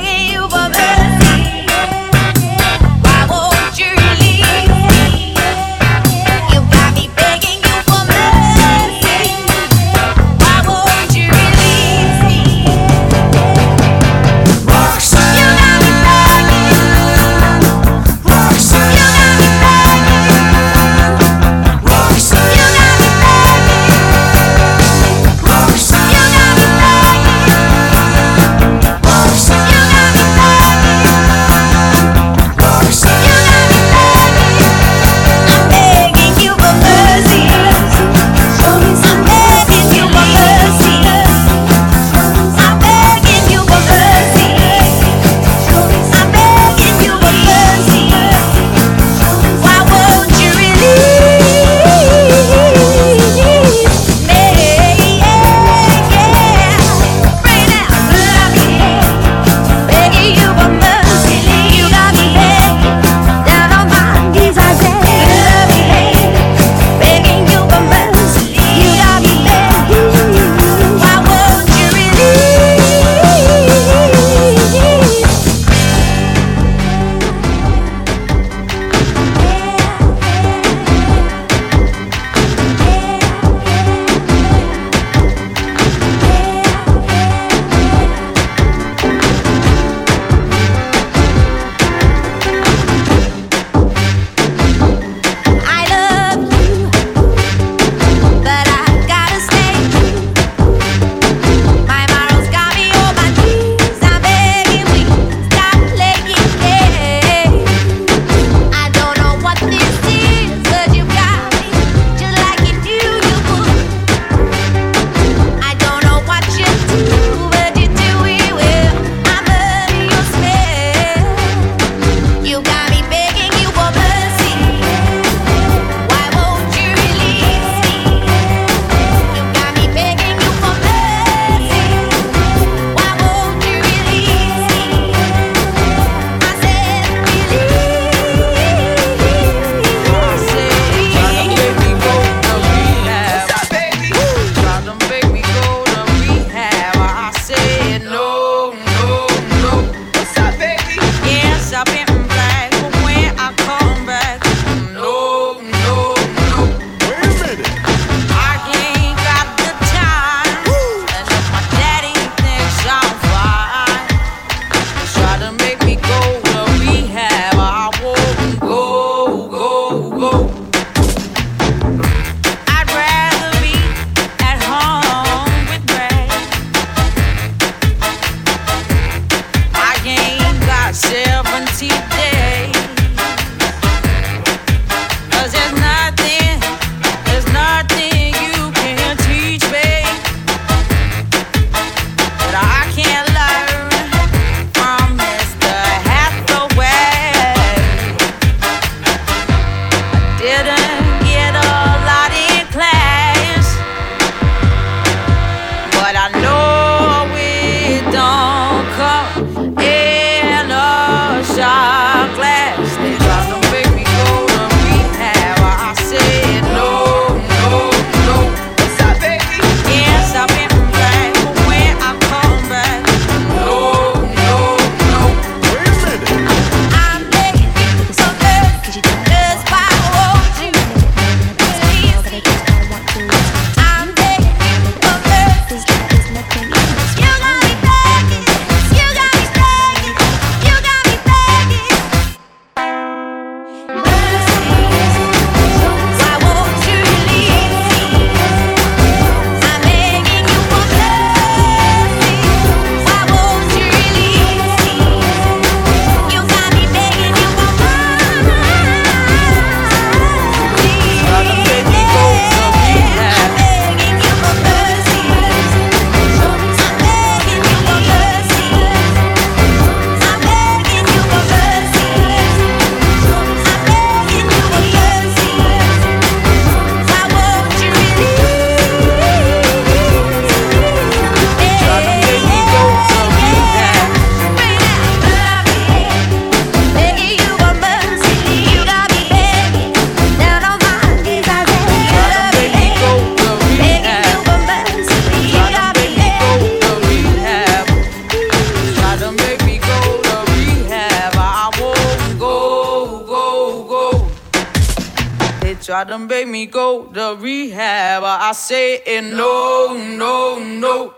you, but Tried to make me go to rehab. I say eh, no, no, no.